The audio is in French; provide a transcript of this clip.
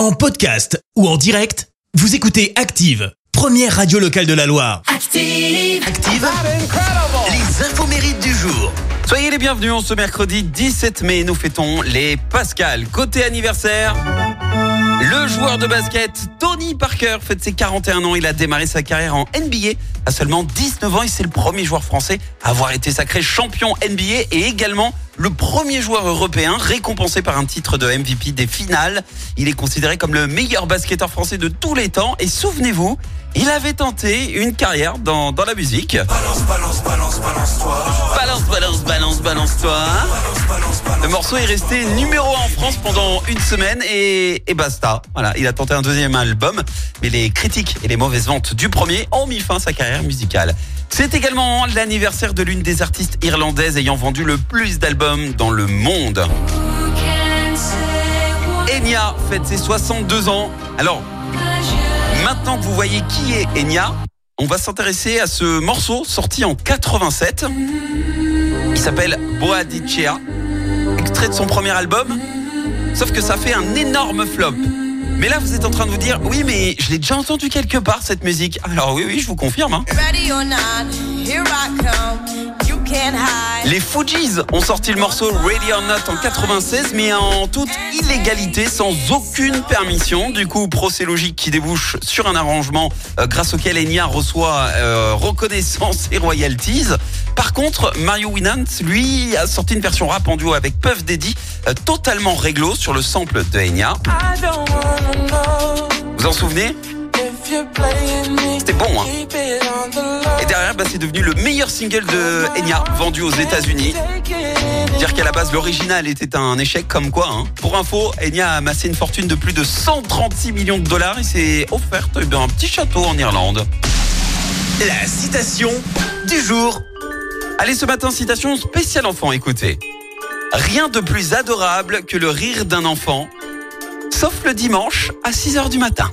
En podcast ou en direct, vous écoutez Active, première radio locale de la Loire. Active. Active, les infos mérites du jour. Soyez les bienvenus en ce mercredi 17 mai. Nous fêtons les Pascal. Côté anniversaire, le joueur de basket Tony Parker fête ses 41 ans. Il a démarré sa carrière en NBA à seulement 19 ans et c'est le premier joueur français à avoir été sacré champion NBA et également le premier joueur européen récompensé par un titre de MVP des finales. Il est considéré comme le meilleur basketteur français de tous les temps et souvenez-vous, il avait tenté une carrière dans, dans la musique. Balance, balance, balance, balance, balance-toi. Le morceau est resté numéro 1 en France pendant une semaine et, basta. Voilà, il a tenté un deuxième album, mais les critiques et les mauvaises ventes du premier ont mis fin à sa carrière musicale. C'est également l'anniversaire de l'une des artistes irlandaises ayant vendu le plus d'albums dans le monde. Enya fête ses 62 ans. Alors, maintenant que vous voyez qui est Enya, on va s'intéresser à ce morceau sorti en 87. Il s'appelle Boadicea, extrait de son premier album. Sauf que ça fait un énorme flop. Mais là, vous êtes en train de vous dire, oui, mais je l'ai déjà entendu quelque part cette musique. Alors oui, oui, je vous confirme. hein. Les Fujis ont sorti le morceau Ready or Not en 96, mais en toute illégalité, sans aucune permission. Du coup, procès logique qui débouche sur un arrangement euh, grâce auquel Enya reçoit euh, reconnaissance et royalties. Par contre, Mario Winans, lui, a sorti une version rap en duo avec Puff Daddy, euh, totalement réglo sur le sample de Enya. Vous en souvenez? C'était bon, hein derrière, bah, c'est devenu le meilleur single de Enya vendu aux États-Unis. Dire qu'à la base, l'original était un échec comme quoi. hein. Pour info, Enya a amassé une fortune de plus de 136 millions de dollars et s'est offerte eh un petit château en Irlande. La citation du jour. Allez, ce matin, citation spéciale enfant, écoutez. Rien de plus adorable que le rire d'un enfant, sauf le dimanche à 6 heures du matin.